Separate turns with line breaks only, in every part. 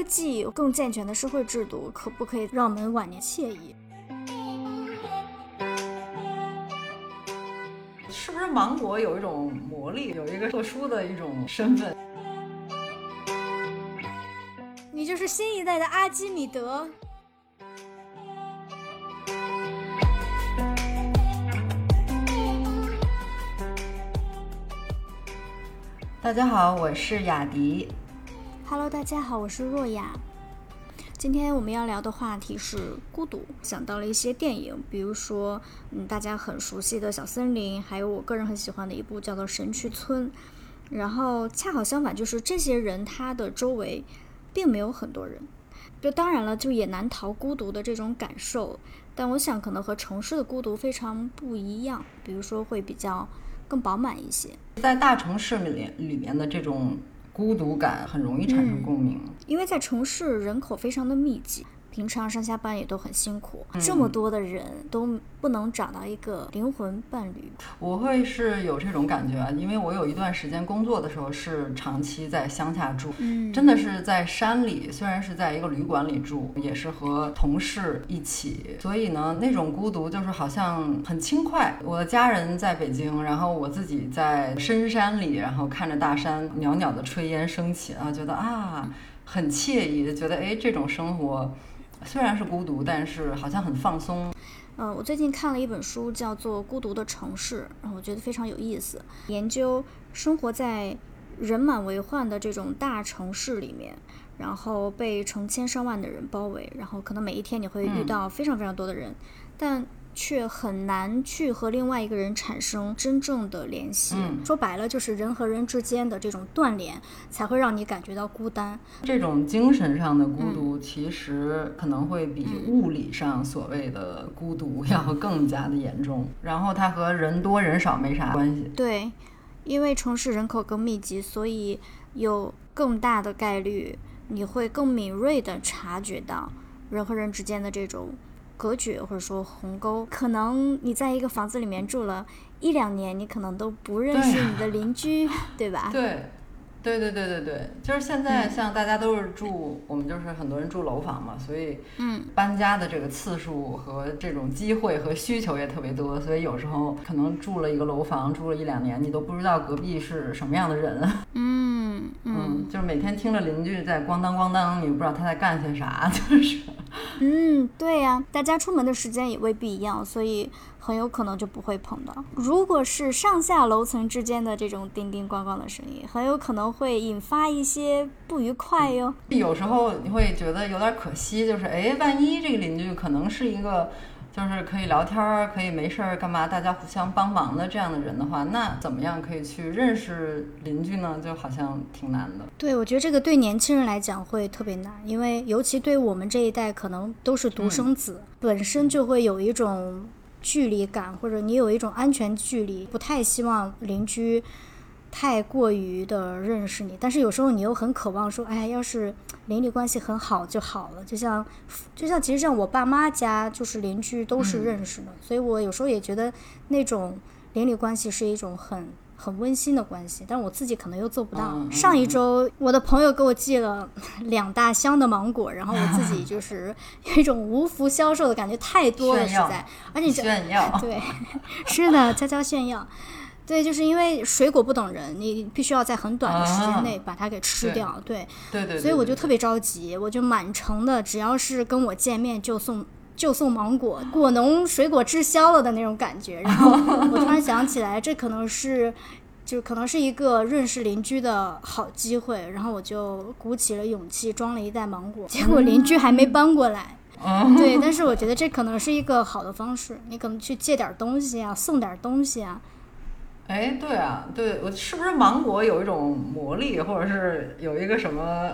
科技、更健全的社会制度，可不可以让我们晚年惬意？
是不是芒果有一种魔力，有一个特殊的一种身份？
你就是新一代的阿基米德。
大家好，我是雅迪。
Hello，大家好，我是若雅。今天我们要聊的话题是孤独，想到了一些电影，比如说，嗯，大家很熟悉的《小森林》，还有我个人很喜欢的一部叫做《神去村》。然后恰好相反，就是这些人他的周围并没有很多人，就当然了，就也难逃孤独的这种感受。但我想，可能和城市的孤独非常不一样，比如说会比较。更饱满一些，
在大城市里面里面的这种孤独感很容易产生共鸣，
因为在城市人口非常的密集。平常上下班也都很辛苦，这么多的人都不能找到一个灵魂伴侣。
我会是有这种感觉啊，因为我有一段时间工作的时候是长期在乡下住，真的是在山里，虽然是在一个旅馆里住，也是和同事一起，所以呢，那种孤独就是好像很轻快。我的家人在北京，然后我自己在深山里，然后看着大山袅袅的炊烟升起啊，觉得啊很惬意，觉得哎这种生活。虽然是孤独，但是好像很放松。
嗯，我最近看了一本书，叫做《孤独的城市》，然后我觉得非常有意思，研究生活在人满为患的这种大城市里面，然后被成千上万的人包围，然后可能每一天你会遇到非常非常多的人，但。却很难去和另外一个人产生真正的联系。说白了，就是人和人之间的这种断联，才会让你感觉到孤单。
这种精神上的孤独，其实可能会比物理上所谓的孤独 要更加的严重。然后它和人多人少没啥关系。
对，因为城市人口更密集，所以有更大的概率，你会更敏锐地察觉到人和人之间的这种。隔绝或者说鸿沟，可能你在一个房子里面住了一两年，你可能都不认识你的邻居，对吧？
对。对对对对对，就是现在像大家都是住，我们就是很多人住楼房嘛，所以
嗯，
搬家的这个次数和这种机会和需求也特别多，所以有时候可能住了一个楼房住了一两年，你都不知道隔壁是什么样的人。
嗯
嗯，就是每天听着邻居在咣当咣当，你不知道他在干些啥，就是。
嗯，对呀，大家出门的时间也未必一样，所以。很有可能就不会碰到。如果是上下楼层之间的这种叮叮咣咣的声音，很有可能会引发一些不愉快哟。
有时候你会觉得有点可惜，就是哎，万一这个邻居可能是一个，就是可以聊天儿，可以没事儿干嘛，大家互相帮忙的这样的人的话，那怎么样可以去认识邻居呢？就好像挺难的。
对，我觉得这个对年轻人来讲会特别难，因为尤其对我们这一代，可能都是独生子，本身就会有一种。距离感，或者你有一种安全距离，不太希望邻居太过于的认识你，但是有时候你又很渴望说，哎，要是邻里关系很好就好了。就像，就像其实像我爸妈家就是邻居都是认识的，所以我有时候也觉得那种邻里关系是一种很。很温馨的关系，但是我自己可能又做不到。上一周，我的朋友给我寄了 两大箱的芒果，然后我自己 就是有一种无福消受的感觉，太多了，实在。而且
炫耀。
对，是的，悄悄炫耀。对，就是因为水果不等人，你必须要在很短的时间内把它给吃掉。
对，对对。
所以我就特别着急，我就满城的，只要是跟我见面就送。就送芒果，果农水果滞销了的那种感觉。然后我突然想起来，这可能是，就可能是一个认识邻居的好机会。然后我就鼓起了勇气，装了一袋芒果。结果邻居还没搬过来。对，但是我觉得这可能是一个好的方式。你可能去借点东西啊，送点东西啊。
哎，对啊，对我是不是芒果有一种魔力，或者是有一个什么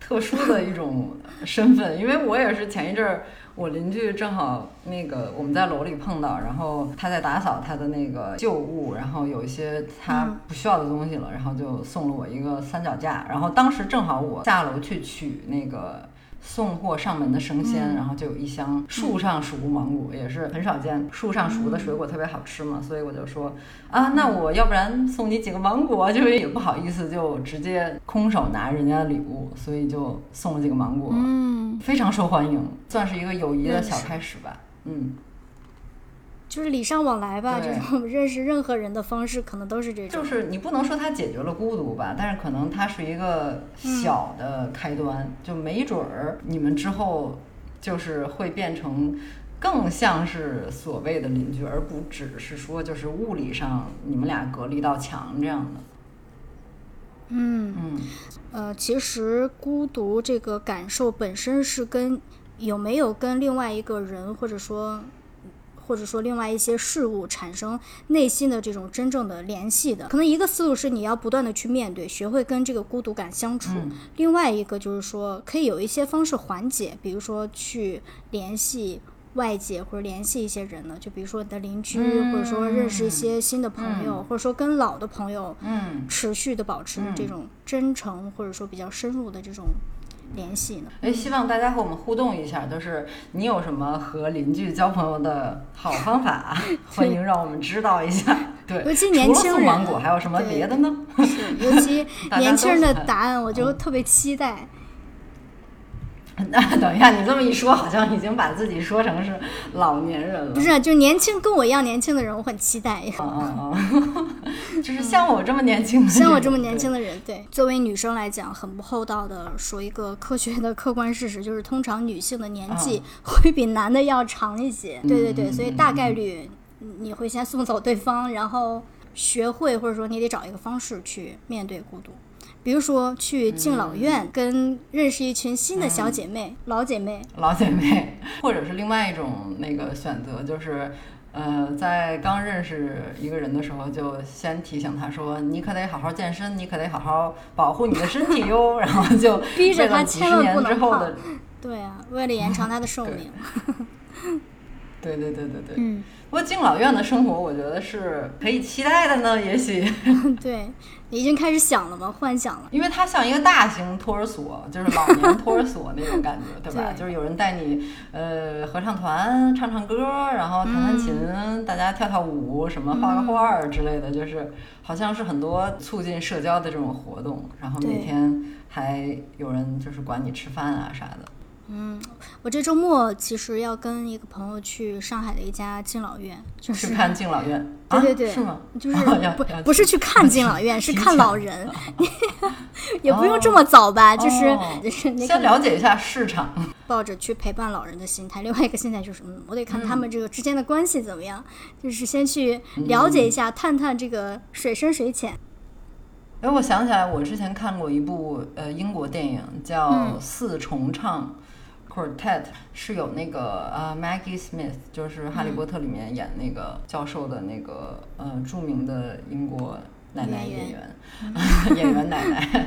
特殊的一种身份？因为我也是前一阵儿。我邻居正好那个我们在楼里碰到，然后他在打扫他的那个旧物，然后有一些他不需要的东西了，然后就送了我一个三脚架。然后当时正好我下楼去取那个送货上门的生鲜，然后就有一箱树上熟芒果，也是很少见，树上熟的水果特别好吃嘛，所以我就说啊，那我要不然送你几个芒果，就是也不好意思就直接空手拿人家的礼物，所以就送了几个芒果，
嗯，
非常受欢迎，算是一个友谊的小开始吧，嗯。
就是礼尚往来吧，
对
这种认识任何人的方式可能都是这种。
就是你不能说它解决了孤独吧，但是可能它是一个小的开端，就没准儿你们之后就是会变成更像是所谓的邻居，而不只是说就是物理上你们俩隔了一道墙这样的。
嗯，
嗯，
呃，其实孤独这个感受本身是跟有没有跟另外一个人，或者说或者说另外一些事物产生内心的这种真正的联系的。可能一个思路是你要不断的去面对，学会跟这个孤独感相处；
嗯
另外一个就是说可以有一些方式缓解，比如说去联系。外界或者联系一些人呢，就比如说你的邻居，或者说认识一些新的朋友，或者说跟老的朋友，
嗯，
持续的保持这种真诚或者说比较深入的这种联系呢？
哎，希望大家和我们互动一下，就是你有什么和邻居交朋友的好方法，欢迎让我们知道一下。对，
尤其年轻人
芒果，还有什么别的呢？
是，尤其 年轻人的答案，我就特别期待。
那等一下，你这么一说，好像已经把自己说成是老年人了。
不是，就年轻跟我一样年轻的人，我很期待。
就是像我这么年轻的人，
像我这么年轻的人，对，作为女生来讲，很不厚道的说一个科学的客观事实，就是通常女性的年纪会比男的要长一些。对对对，所以大概率你会先送走对方，然后学会或者说你得找一个方式去面对孤独。比如说去敬老院，跟认识一群新的小姐妹、老姐妹，
老姐妹，或者是另外一种那个选择，就是。呃，在刚认识一个人的时候，就先提醒他说：“你可得好好健身，你可得好好保护你的身体哟。”然后就
逼着他千万不能胖
之后的，
对啊，为了延长他的寿命。
对 对对对对。
嗯，
不过敬老院的生活，我觉得是可以期待的呢。也许，
对，已经开始想了吗？幻想了。
因为它像一个大型托儿所，就是老年托儿所那种感觉，对吧？
对
就是有人带你，呃，合唱团唱唱歌，然后弹弹琴，大家跳跳舞，什么画个画儿之类的，就是好像是很多促进社交的这种活动。然后每天还有人就是管你吃饭啊啥的。
嗯，我这周末其实要跟一个朋友去上海的一家敬老院，就是
去看敬老院，
对对对
啊、是吗？
就是
要
不
要
不是去看敬老院，是看老人，也不用这么早吧，就是
先了解一下市场。
抱着去陪伴老人的心态。另外一个心态就是，嗯，我得看他们这个之间的关系怎么样，就是先去了解一下，探探这个水深水浅。
哎，我想起来，我之前看过一部呃英国电影，叫
嗯《
四重唱》（Quartet），是有那个呃 Maggie Smith，就是《哈利波特》里面演那个教授的那个呃著名的英国奶奶
演
演员，演员奶奶。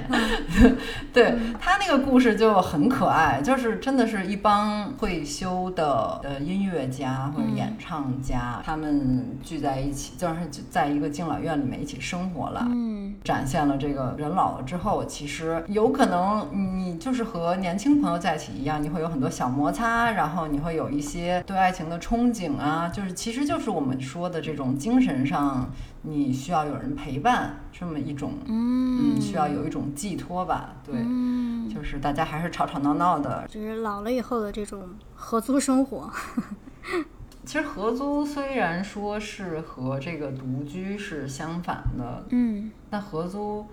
对他那个故事就很可爱，就是真的是一帮会修的呃音乐家或者演唱家，他们聚在一起，就是在一个敬老院里面一起生活了。
嗯，
展现了这个人老了之后，其实有可能你就是和年轻朋友在一起一样，你会有很多小摩擦，然后你会有一些对爱情的憧憬啊，就是其实就是我们说的这种精神上你需要有人陪伴这么一种，嗯，需要有一种寄托吧，对，
嗯，
就是大家还是吵吵闹闹的。
就是老了以后的这种合租生活。
其实合租虽然说是和这个独居是相反的，
嗯，
那合租，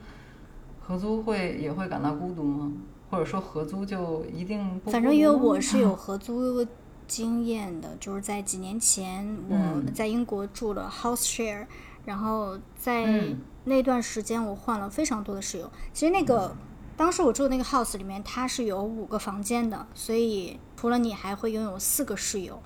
合租会也会感到孤独吗？或者说合租就一定不？
反正因为我是有合租经验的，就是在几年前我
嗯
在英国住了 house share，然后在
嗯
那段时间我换了非常多的室友。其实那个当时我住的那个 house 里面，它是有五个房间的，所以除了你还会拥有四个室友。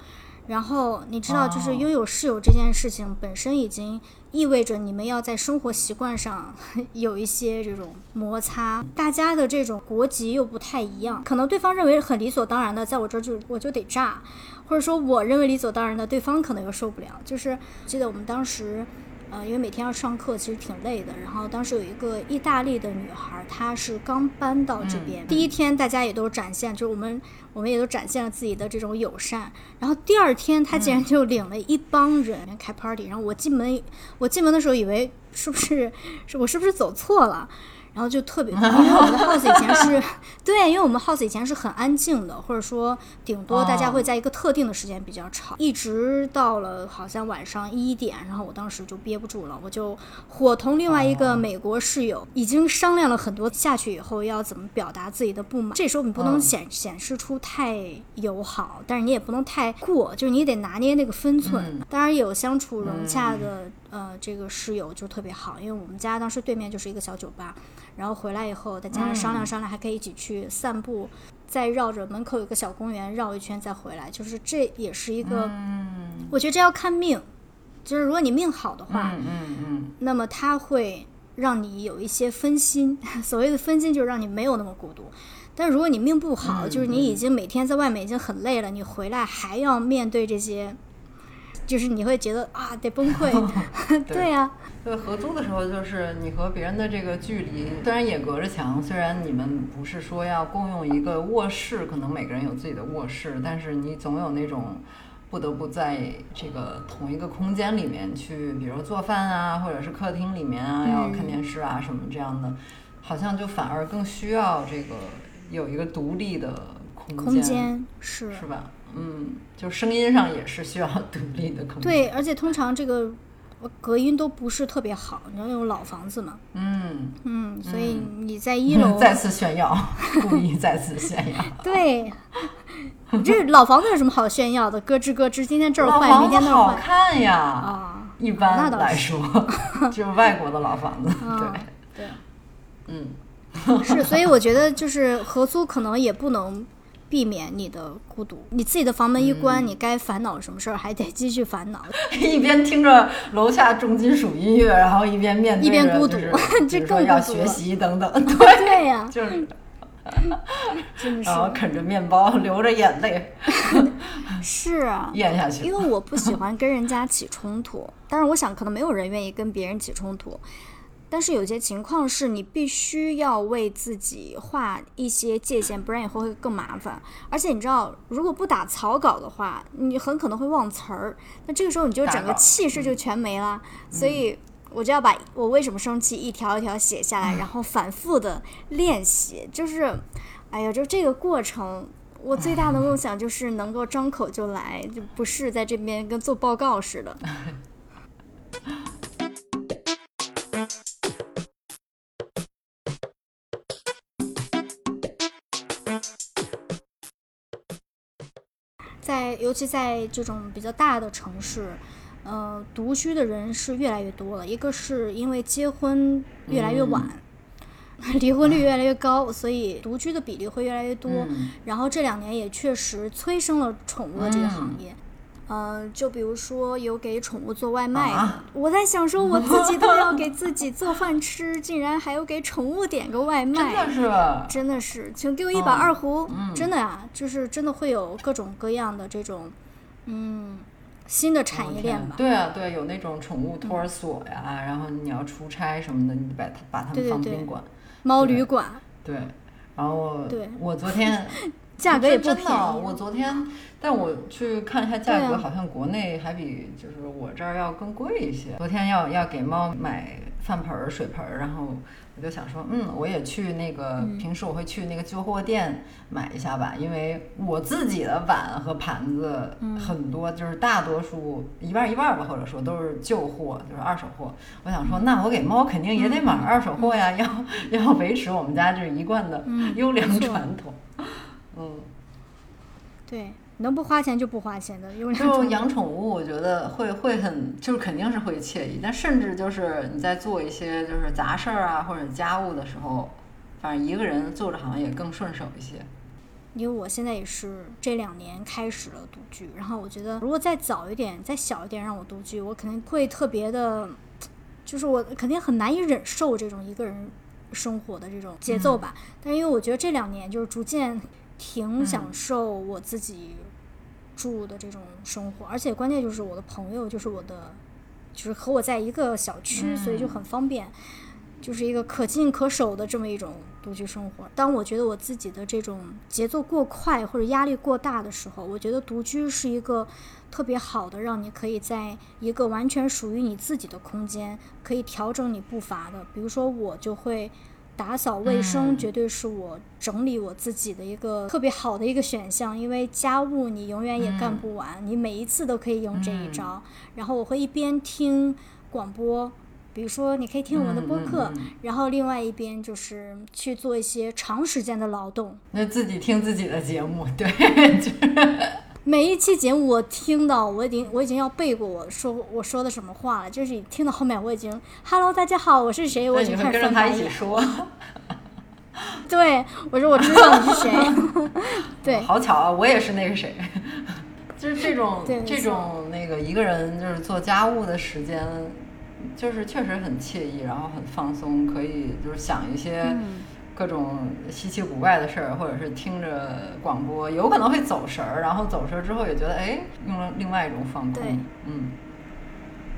然后你知道，就是
哦
拥有室友这件事情本身已经意味着你们要在生活习惯上 有一些这种摩擦，大家的这种国籍又不太一样，可能对方认为很理所当然的，在我这儿就我就得炸，或者说我认为理所当然的，对方可能又受不了。就是记得我们当时呃，因为每天要上课，其实挺累的。然后当时有一个意大利的女孩，她是刚搬到这边，第一天大家也都展现，就是我们我们也都展现了自己的这种友善。然后第二天，她竟然就领了一帮人开 party，然后我进门，我进门的时候以为是不是是我是不是走错了？然后就特别，因为我们的 house 以前是 对，因为我们 house 以前是很安静的，或者说顶多大家会在一个特定的时间比较吵，一直到了好像晚上一点，然后我当时就憋不住了，我就伙同另外一个美国室友，已经商量了很多下去以后要怎么表达自己的不满。这时候你不能显显示出太友好，但是你也不能太过，就是你得拿捏那个分寸。当然有相处融洽的呃这个室友就特别好，因为我们家当时对面就是一个小酒吧。然后回来以后，大家商量商量，还可以一起去散步，再绕着门口有个小公园绕一圈再回来。就是这也是一个，我觉得这要看命，就是如果你命好的话，
嗯嗯
那么他会让你有一些分心。所谓的分心，就是让你没有那么孤独。但如果你命不好，就是你已经每天在外面已经很累了，你回来还要面对这些，就是你会觉得啊，得崩溃。对呀。
对，合租的时候就是你和别人的这个距离，虽然也隔着墙，虽然你们不是说要共用一个卧室，可能每个人有自己的卧室，但是你总有那种不得不在这个同一个空间里面去，比如做饭啊，或者是客厅里面啊，要看电视啊什么这样的，好像就反而更需要这个有一个独立的
空间，是
是吧？嗯，就声音上也是需要独立的空间。
对，而且通常这个。隔音都不是特别好，你知道那种老房子嘛？
嗯
嗯，所以你在一楼
再次炫耀，故意再次炫耀。
对，你这老房子有什么好炫耀的？咯吱咯吱，今天这儿坏，明天那儿
坏。好看呀！
啊，
一般来说，就是外国的老房子。
对
对，嗯，
是，所以我觉得就是合租可能也不能。避免你的孤独，你自己的房门一关，你该烦恼什么事儿还得继续烦恼。
一边听着楼下重金属音乐，然后一边面对
一边孤独，
这更要学习等等。
对对呀，
就是，
然
后啃着面包，流着眼泪。
是啊，
咽下去。
因为我不喜欢跟人家起冲突，但是我想可能没有人愿意跟别人起冲突。但是有些情况是你必须要为自己画一些界限，不然以后会更麻烦。而且你知道，如果不打草稿的话，你很可能会忘词儿。那这个时候你就整个气势就全没了。所以我就要把我为什么生气一条一条写下来，然后反复的练习。就是，哎呀，就这个过程，我最大的梦想就是能够张口就来，就不是在这边跟做报告似的。在尤其在这种比较大的城市，呃，独居的人是越来越多了。一个是因为结婚越来越晚，离婚率越来越高，所以独居的比例会越来越多。然后这两年也确实催生了宠物的这个行业。嗯，就比如说有给宠物做外卖的，我在想说我自己都要给自己做饭吃，竟然还要给宠物点个外卖，
真的是，
真的是，请给我一把二胡，真的呀，就是真的会有各种各样的这种，嗯，新的产业链吧。
对啊，对，有那种宠物托儿所呀，然后你要出差什么的，你把它把它们放宾馆、
猫旅馆。
对，然后我昨天。
价格也不便宜。
我昨天，但我去看一下价格，好像国内还比就是我这儿要更贵一些。昨天要要给猫买饭盆儿、水盆儿，然后我就想说，嗯，我也去那个平时我会去那个旧货店买一下吧，因为我自己的碗和盘子很多，就是大多数一半一半吧，或者说都是旧货，就是二手货。我想说，那我给猫肯定也得买二手货呀，要 要维持我们家这一贯的优良传统。嗯，
对，能不花钱就不花钱的，因为
就养宠物，我觉得会会很，就是肯定是会惬意。但甚至就是你在做一些就是杂事儿啊或者家务的时候，反正一个人做着好像也更顺手一些。
因为我现在也是这两年开始了独居，然后我觉得如果再早一点、再小一点让我独居，我肯定会特别的，就是我肯定很难以忍受这种一个人生活的这种节奏吧。但是因为我觉得这两年就是逐渐。挺享受我自己住的这种生活，而且关键就是我的朋友就是我的就是和我在一个小区，所以就很方便，就是一个可进可守的这么一种独居生活。当我觉得我自己的这种节奏过快或者压力过大的时候，我觉得独居是一个特别好的，让你可以在一个完全属于你自己的空间，可以调整你步伐的。比如说，我就会。打扫卫生绝对是我整理我自己的一个特别好的一个选项，因为家务你永远也干不完，你每一次都可以用这一招。然后我会一边听广播，比如说你可以听我们的播客，然后另外一边就是去做一些长时间的劳动。
那自己听自己的节目，对。
每一期节目我听到，我已经我已经要背过我说我说的什么话了，就是听到后面我已经，Hello，大家好，我是谁？我已经开始
跟着他一起说。
对，我说我知道你是谁。对，
好巧啊，我也是那个谁。就是这种这种那个一个人就是做家务的时间，就是确实很惬意，然后很放松，可以就是想一些。各种稀奇古怪的事儿，或者是听着广播，有可能会走神儿，然后走神儿之后也觉得，哎，用了另外一种放空。嗯。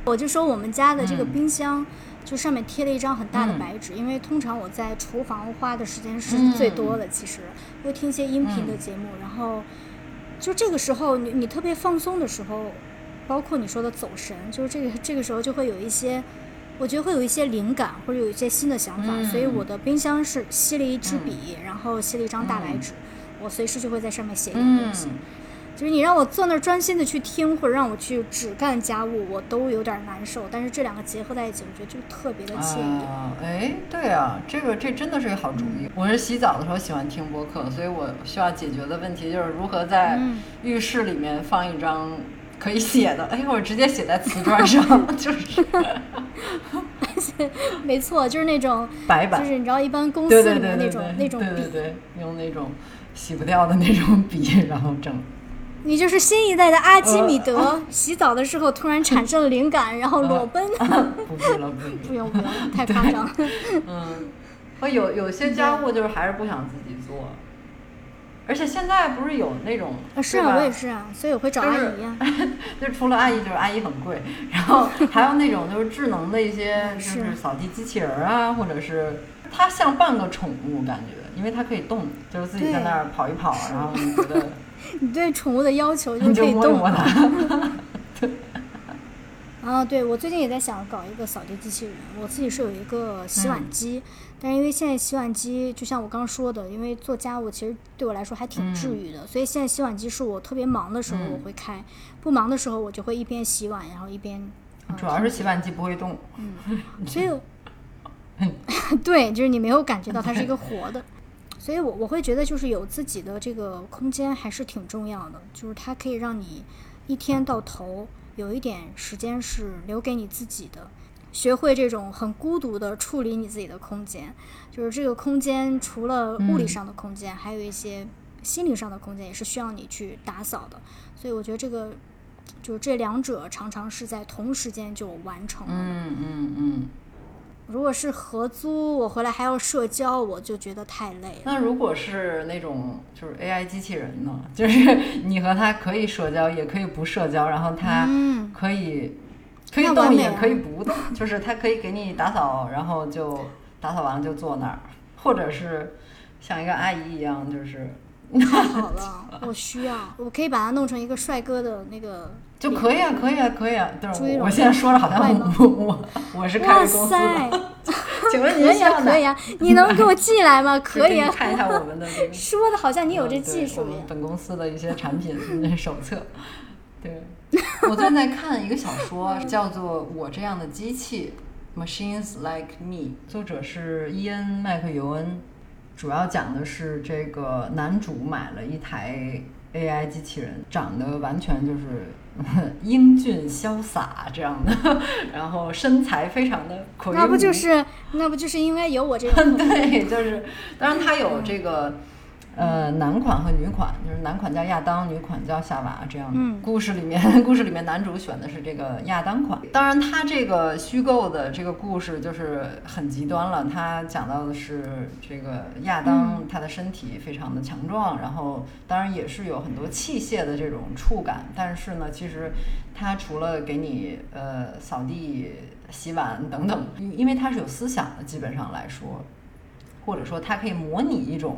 我就说我们家的这个冰箱，就上面贴了一张很大的白纸，因为通常我在厨房花的时间是最多的，其实会听一些音频的节目，然后就这个时候，你你特别放松的时候，包括你说的走神，就是这个这个时候就会有一些。我觉得会有一些灵感，或者有一些新的想法，所以我的冰箱是吸了一支笔，然后吸了一张大白纸，我随时就会在上面写一点东西。就是你让我坐那儿专心的去听，或者让我去只干家务，我都有点难受。但是这两个结合在一起，我觉得就特别的惬意。
哎，对啊，这个这真的是个好主意。我是洗澡的时候喜欢听播客，所以我需要解决的问题就是如何在浴室里面放一张。可以写的，哎，我直接写在瓷砖上，就是，
没错，就是那种
白板，
就是你知道，一般公司里面那种那种
笔，对对对，用那种洗不掉的那种笔，然后整。
你就是新一代的阿基米德，洗澡的时候突然产生了灵感，然后裸奔。
不必了，不
不用不用，太夸张。
嗯，我有有些家务就是还是不想自己做。而且现在不是有那种
是啊，我也是啊，所以我会找阿姨啊。
就除了阿姨，就是阿姨很贵，然后还有那种就是智能的一些，就是扫地机器人啊，或者是它像半个宠物感觉，因为它可以动，就是自己在那儿跑一跑，然后你觉得
你对宠物的要求就
可
以动
它。
啊，对，我最近也在想搞一个扫地机器人。我自己是有一个洗碗机，但是因为现在洗碗机就像我刚刚说的，因为做家务其实对我来说还挺治愈的，所以现在洗碗机是我特别忙的时候我会开，不忙的时候我就会一边洗碗，然后一边。
主要是洗碗机不会动。
嗯，所以，对，就是你没有感觉到它是一个 活的，所以我我会觉得就是有自己的这个空间还是挺重要的，就是它可以让你一天到头。有一点时间是留给你自己的，学会这种很孤独的处理你自己的空间，就是这个空间除了物理上的空间，还有一些心灵上的空间也是需要你去打扫的。所以我觉得这个就是这两者常常是在同时间就完成了。
嗯嗯嗯。
如果是合租，我回来还要社交，我就觉得太累了。
那如果是那种就是 AI 机器人呢？就是你和它可以社交，也可以不社交，然后它可以可以动，也可以不动，就是他可以给你打扫，然后就打扫完了就坐那儿，或者是像一个阿姨一样，就是。
太好了，我需要，我可以把它弄成一个帅哥的那个
就可以啊，可以啊，可以啊。对，我现在说的好像我我我是开公司的，请问您 需要
可以啊，你能给我寄来吗？可以啊，
看一下我们的这个。
说的好像你有这技术一样。
本公司的一些产品手册。对，我正在看一个小说，叫做《我这样的机器》，Machines Like Me，作者是伊恩·麦克尤恩。主要讲的是这个男主买了一台 AI 机器人，长得完全就是 英俊潇洒这样的，然后身材非常的魁梧。
那不就是那不就是因为有我这个？
对，就是当然他有这个呃男款和女款，就就是男款叫亚当，女款叫夏娃这样。
嗯，
故事里面，故事里面男主选的是这个亚当款。当然，他这个虚构的这个故事就是很极端了。他讲到的是这个亚当，他的身体非常的强壮，然后当然也是有很多器械的这种触感。但是呢，其实他除了给你呃扫地、洗碗等等，因为他是有思想的，基本上来说。或者说，他可以模拟一种，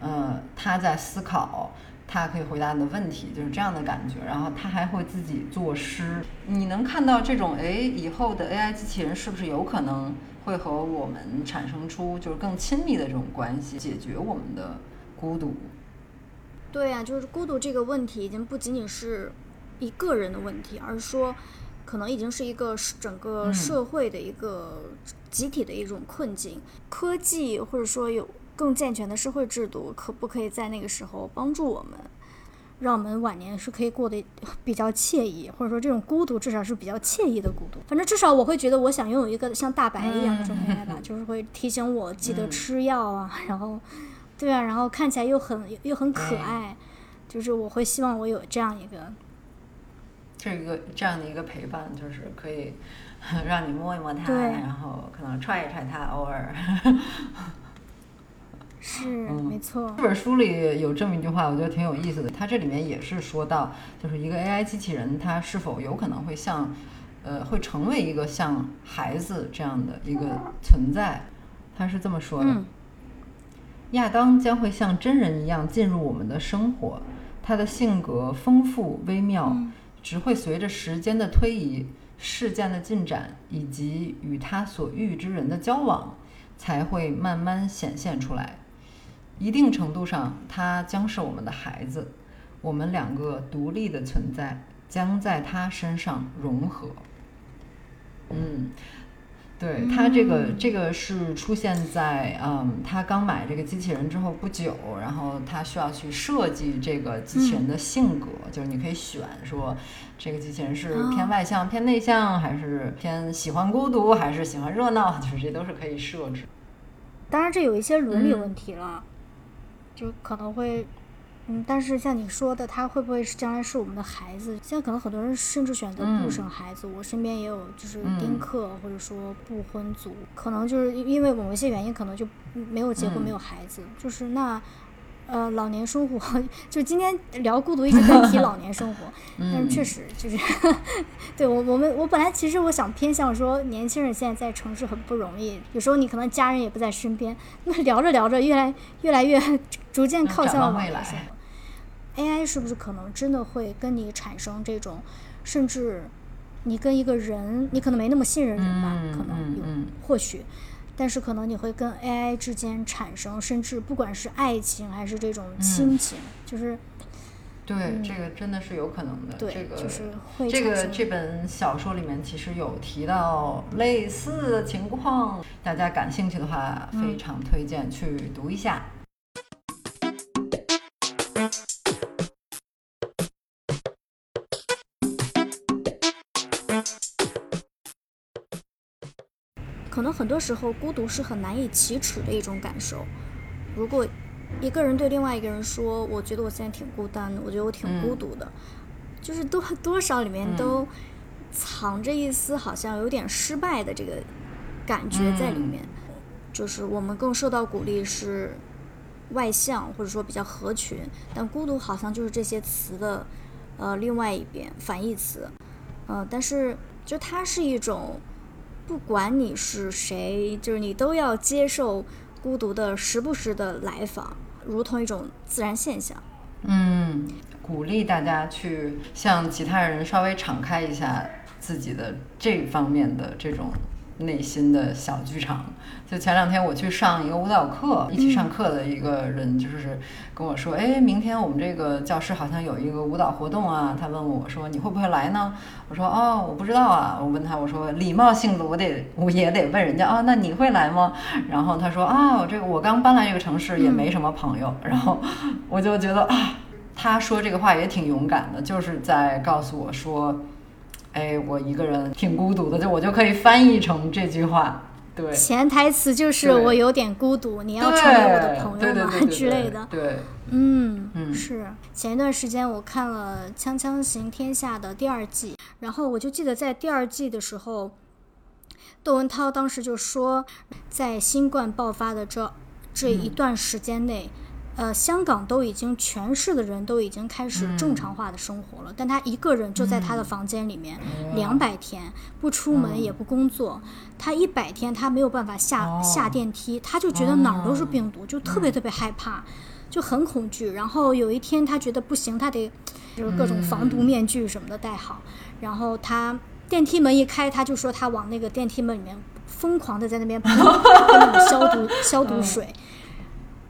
呃，他在思考，他可以回答你的问题，就是这样的感觉。然后他还会自己作诗。你能看到这种，哎，以后的 AI 机器人是不是有可能会和我们产生出就是更亲密的这种关系，解决我们的孤独？
对呀，就是孤独这个问题已经不仅仅是一个人的问题，而是说。可能已经是一个整个社会的一个集体的一种困境。科技或者说有更健全的社会制度，可不可以在那个时候帮助我们，让我们晚年是可以过得比较惬意，或者说这种孤独至少是比较惬意的孤独。反正至少我会觉得，我想拥有一个像大白一样的状态吧，就是会提醒我记得吃药啊，然后，对啊，然后看起来又很又很可爱，就是我会希望我有这样一个。
这一个这样的一个陪伴，就是可以 让你摸一摸它，然后可能踹一踹它，偶尔。
是，没错。
这本书里有这么一句话，我觉得挺有意思的。它这里面也是说到，就是一个 AI 机器人，它是否有可能会像，呃，会成为一个像孩子这样的一个存在。他是这么说的：亚当将会像真人一样进入我们的生活，他的性格丰富微妙。只会随着时间的推移、事件的进展以及与他所遇之人的交往，才会慢慢显现出来。一定程度上，他将是我们的孩子，我们两个独立的存在将在他身上融合。嗯。对他这个这个是出现在嗯，他刚买这个机器人之后不久，然后他需要去设计这个机器人的性格，就是你可以选说这个机器人是偏外向、偏内向，还是偏喜欢孤独，还是喜欢热闹，就是这都是可以设置。
当然，这有一些伦理问题了，就可能会。嗯，但是像你说的，他会不会是将来是我们的孩子？现在可能很多人甚至选择不生孩子。我身边也有就是丁克或者说不婚族，可能就是因为某一些原因，可能就没有结婚，没有孩子。就是那，呃，老年生活，就今天聊孤独一直在提老年生活，但是确实就是，对我我们我本来其实我想偏向说年轻人现在在城市很不容易，有时候你可能家人也不在身边，那聊着聊着越来越来越逐渐靠向了
未来。
AI 是不是可能真的会跟你产生这种，甚至你跟一个人，你可能没那么信任人吧，可能有，或许，但是可能你会跟 AI 之间产生，甚至不管是爱情还是这种亲情，就是，
对，这个真的是有可能的。
对，
这个
就是会
这个这本小说里面其实有提到类似的情况，大家感兴趣的话，非常推荐去读一下。
可能很多时候，孤独是很难以启齿的一种感受。如果一个人对另外一个人说：“我觉得我现在挺孤单的，我觉得我挺孤独的”，就是多多少里面都藏着一丝好像有点失败的这个感觉在里面。就是我们更受到鼓励是外向或者说比较合群，但孤独好像就是这些词的呃另外一边反义词。嗯，但是就它是一种。不管你是谁，就是你都要接受孤独的时不时的来访，如同一种自然现象。
嗯，鼓励大家去向其他人稍微敞开一下自己的这方面的这种。内心的小剧场。就前两天我去上一个舞蹈课，一起上课的一个人就是跟我说：“哎，明天我们这个教室好像有一个舞蹈活动啊。”他问我说：“你会不会来呢？”我说：“哦，我不知道啊。”我问他：“我说礼貌性的，我得我也得问人家啊，那你会来吗？”然后他说：“啊，这个我刚搬来这个城市，也没什么朋友。”然后我就觉得啊，他说这个话也挺勇敢的，就是在告诉我说。哎，我一个人挺孤独的，就我就可以翻译成这句话。对，
潜台词就是我有点孤独，你要成为我的朋友吗之类的。
对，
嗯，
嗯
是前一段时间我看了《锵锵行天下》的第二季，然后我就记得在第二季的时候，窦文涛当时就说，在新冠爆发的这这一段时间内。呃，香港都已经全市的人都已经开始正常化的生活了，但他一个人就在他的房间里面两百天不出门也不工作，他一百天他没有办法下、
哦
下电梯，他就觉得哪儿都是病毒，就特别特别害怕。就很恐惧。然后有一天他觉得不行，他得就是各种防毒面具什么的戴好。然后他电梯门一开，他就说他往那个电梯门里面疯狂的在那边 喷那种消毒消毒水。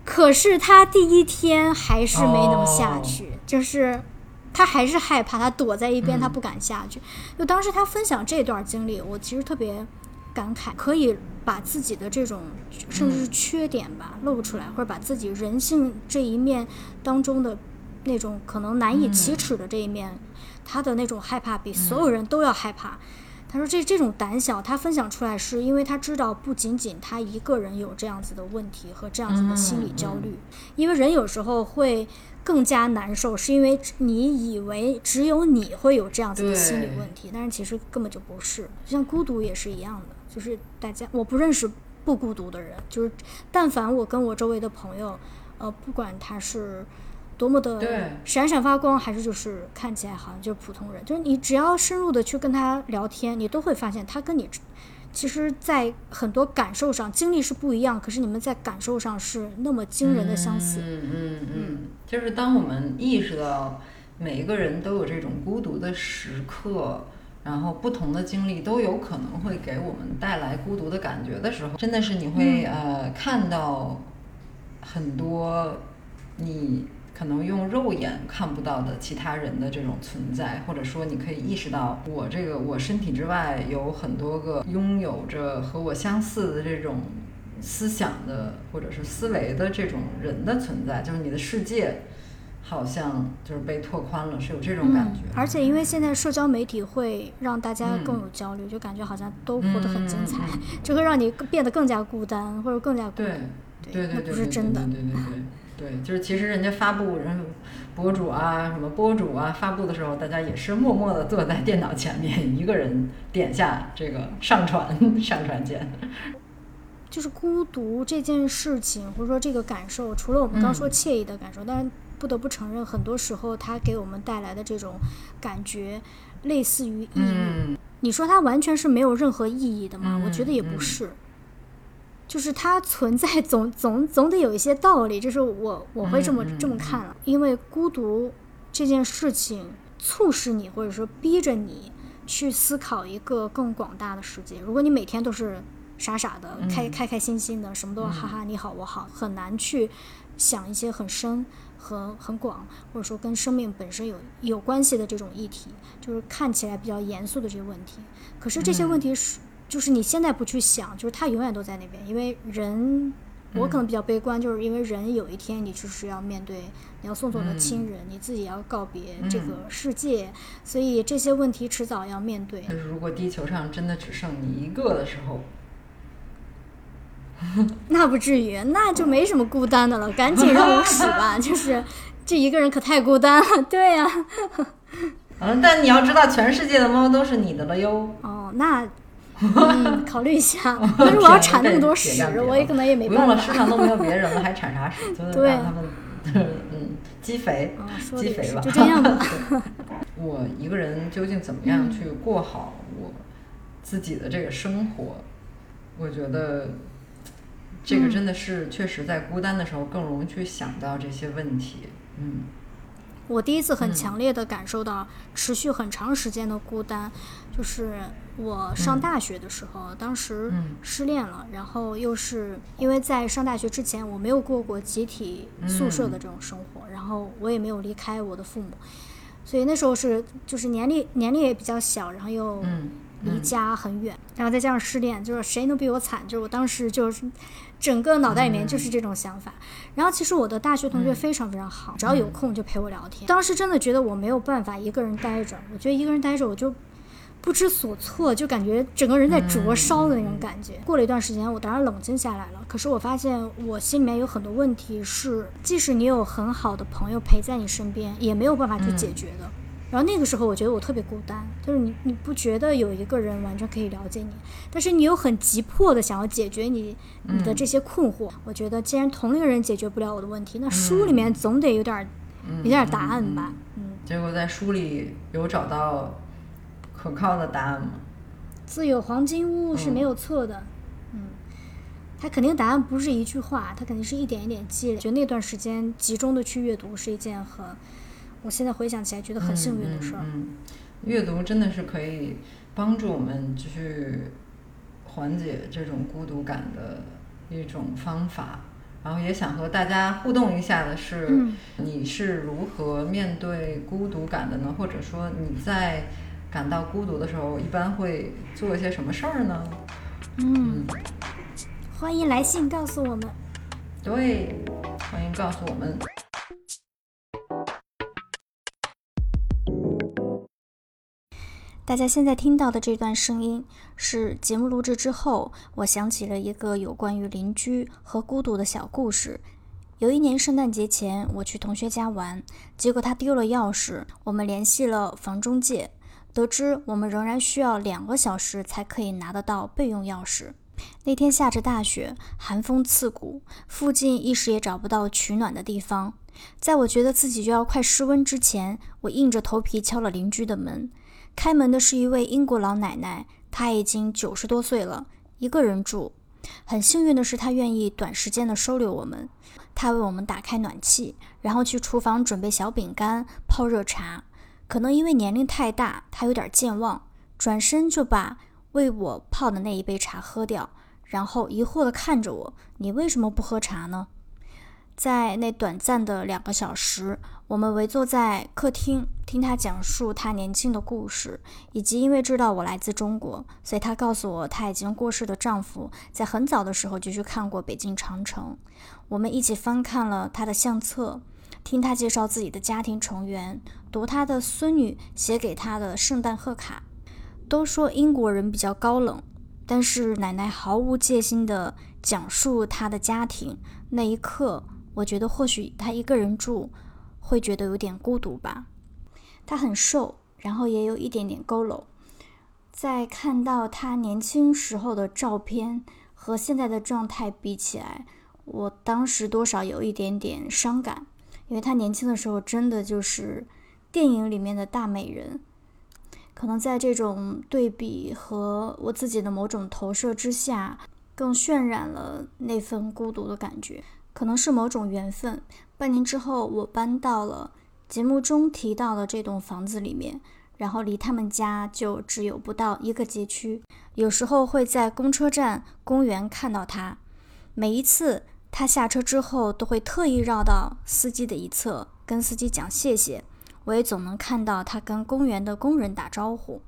可是他第一天还是没能下去，就是他还是害怕，他躲在一边，他不敢下去。就当时他分享这段经历，我其实特别感慨，可以把自己的这种甚至是缺点吧露出来，或者把自己人性这一面当中的那种可能难以启齿的这一面，他的那种害怕比所有人都要害怕。他说这这种胆小，他分享出来是因为他知道不仅仅他一个人有这样子的问题和这样子的心理焦虑，因为人有时候会更加难受，是因为你以为只有你会有这样子的心理问题，但是其实根本就不是。就像孤独也是一样的，就是大家我不认识不孤独的人，就是但凡我跟我周围的朋友，呃，不管他是。多么的
对
闪闪发光，还是就是看起来好像就是普通人，就是你只要深入的去跟他聊天，你都会发现他跟你其实，在很多感受上经历是不一样，可是你们在感受上是那么惊人的相似。
嗯嗯嗯，就是当我们意识到每一个人都有这种孤独的时刻，然后不同的经历都有可能会给我们带来孤独的感觉的时候，真的是你会、呃看到很多你。可能用肉眼看不到的其他人的这种存在，或者说你可以意识到我这个我身体之外有很多个拥有着和我相似的这种思想的或者是思维的这种人的存在，就是你的世界好像就是被拓宽了，是有这种感觉。
嗯、而且因为现在社交媒体会让大家更有焦虑，
嗯、
就感觉好像都活得很精彩，就会让你变得更加孤单或者更加孤
独。对对对对，
不是真的。
对对对对。对，就是其实人家发布人博主啊，什么博主啊发布的时候，大家也是默默的坐在电脑前面，一个人点下这个上传上传键。
就是孤独这件事情，或者说这个感受，除了我们刚说惬意的感受，
嗯、
但是不得不承认，很多时候它给我们带来的这种感觉，类似于抑郁。
嗯、
你说它完全是没有任何意义的吗？
嗯、
我觉得也不是。就是它存在总总总得有一些道理，就是我我会这么、
嗯、
这么看了。因为孤独这件事情促使你或者说逼着你去思考一个更广大的世界。如果你每天都是傻傻的、
嗯、
开开开心心的，什么都哈哈你好我好，很难去想一些很深和很广，或者说跟生命本身有有关系的这种议题，就是看起来比较严肃的这些问题。可是这些问题是。就是你现在不去想，就是它永远都在那边。因为人，我可能比较悲观，就是因为人有一天你就是要面对，你要送走你的亲人，你自己要告别这个世界，所以这些问题迟早要面对。
就是如果地球上真的只剩你一个的时候
那不至于，那就没什么孤单的了，赶紧让我死吧！就是这一个人可太孤单了，对呀、
啊。嗯，但你要知道，全世界的猫都是你的了哟。
哦，那。嗯，考虑一下。但是我要产那么多屎，我也可能也没办法。
不用了，市场都没有别人了，还产啥屎？就
对
让他们，嗯，积肥，
哦、
积肥吧。
就这样吧。
我一个人究竟怎么样去过好我自己的这个生活？我觉得这个真的是确实在孤单的时候更容易去想到这些问题。嗯。
我第一次很强烈的感受到持续很长时间的孤单，就是我上大学的时候，当时失恋了，然后又是因为在上大学之前我没有过过集体宿舍的这种生活，然后我也没有离开我的父母，所以那时候是就是年龄年龄也比较小，然后又离家很远，然后再加上失恋，就是谁能比我惨？就是我当时就是。整个脑袋里面就是这种想法，然后其实我的大学同学非常非常好，只要有空就陪我聊天。当时真的觉得我没有办法一个人待着，我觉得一个人待着我就不知所措，就感觉整个人在灼烧的那种感觉。过了一段时间，我当然冷静下来了。可是我发现我心里面有很多问题是，即使你有很好的朋友陪在你身边，也没有办法去解决的。然后那个时候，我觉得我特别孤单，就是你你不觉得有一个人完全可以了解你，但是你又很急迫的想要解决你你的这些困惑。我觉得既然同龄人解决不了我的问题，那书里面总得有点有点答案吧。嗯。
结果在书里有找到可靠的答案吗？
自有黄金屋是没有错的。嗯。他肯定答案不是一句话，他肯定是一点一点积累。觉得那段时间集中的去阅读是一件很。我现在回想起来，觉得很幸运的事儿。
嗯，阅读真的是可以帮助我们去缓解这种孤独感的一种方法。然后也想和大家互动一下的是，你是如何面对孤独感的呢？或者说你在感到孤独的时候，一般会做一些什么事儿呢？
嗯，欢迎来信告诉我们。
对，欢迎告诉我们。
大家现在听到的这段声音是节目录制之后，我想起了一个有关于邻居和孤独的小故事。有一年圣诞节前，我去同学家玩，结果他丢了钥匙。我们联系了房中介，得知我们仍然需要两个小时才可以拿得到备用钥匙。那天下着大雪，寒风刺骨，附近一时也找不到取暖的地方。在我觉得自己就要快失温之前，我硬着头皮敲了邻居的门。开门的是一位英国老奶奶，她已经九十多岁了，一个人住。很幸运的是，她愿意短时间的收留我们。她为我们打开暖气，然后去厨房准备小饼干、泡热茶。可能因为年龄太大，她有点健忘，转身就把为我泡的那一杯茶喝掉，然后疑惑地看着我：“你为什么不喝茶呢？”在那短暂的两个小时，我们围坐在客厅，听他讲述他年轻的故事，以及因为知道我来自中国，所以他告诉我他已经过世的丈夫在很早的时候就去看过北京长城。我们一起翻看了他的相册，听他介绍自己的家庭成员，读他的孙女写给他的圣诞贺卡。都说英国人比较高冷，但是奶奶毫无戒心地讲述他的家庭，那一刻。我觉得或许他一个人住会觉得有点孤独吧。他很瘦，然后也有一点点佝偻。在看到他年轻时候的照片和现在的状态比起来，我当时多少有一点点伤感，因为他年轻的时候真的就是电影里面的大美人。可能在这种对比和我自己的某种投射之下，更渲染了那份孤独的感觉。可能是某种缘分。半年之后，我搬到了节目中提到的这栋房子里面，然后离他们家就只有不到一个街区。有时候会在公车站、公园看到他。每一次他下车之后，都会特意绕到司机的一侧，跟司机讲谢谢。我也总能看到他跟公园的工人打招呼，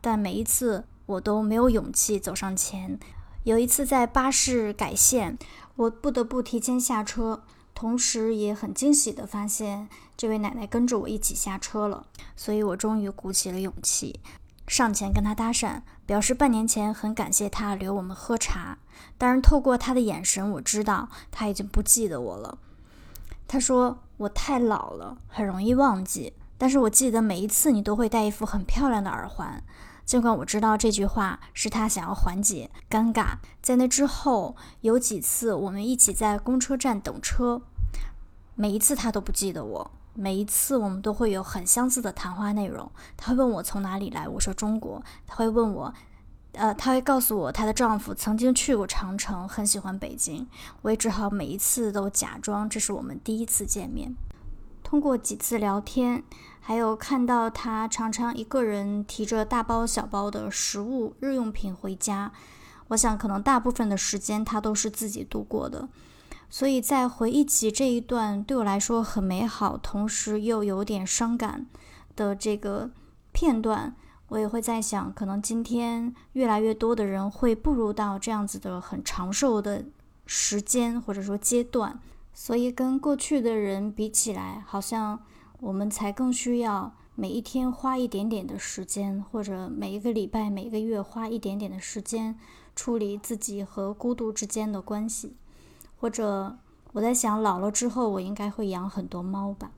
但每一次我都没有勇气走上前。有一次在巴士改线。我不得不提前下车，同时也很惊喜地发现这位奶奶跟着我一起下车了，所以我终于鼓起了勇气上前跟她搭讪，表示半年前很感谢她留我们喝茶。当然，透过她的眼神，我知道她已经不记得我了。她说我太老了，很容易忘记，但是我记得每一次你都会戴一副很漂亮的耳环。尽管我知道这句话是他想要缓解尴尬，在那之后有几次我们一起在公车站等车，每一次他都不记得我，每一次我们都会有很相似的谈话内容。他会问我从哪里来，我说中国。他会问我，呃，他会告诉我她的丈夫曾经去过长城，很喜欢北京。我也只好每一次都假装这是我们第一次见面。通过几次聊天。还有看到他常常一个人提着大包小包的食物、日用品回家，我想可能大部分的时间他都是自己度过的。所以在回忆起这一段对我来说很美好，同时又有点伤感的这个片段，我也会在想，可能今天越来越多的人会步入到这样子的很长寿的时间或者说阶段，所以跟过去的人比起来，好像。我们才更需要每一天花一点点的时间，或者每一个礼拜、每个月花一点点的时间，处理自己和孤独之间的关系。或者我在想，老了之后我应该会养很多猫吧。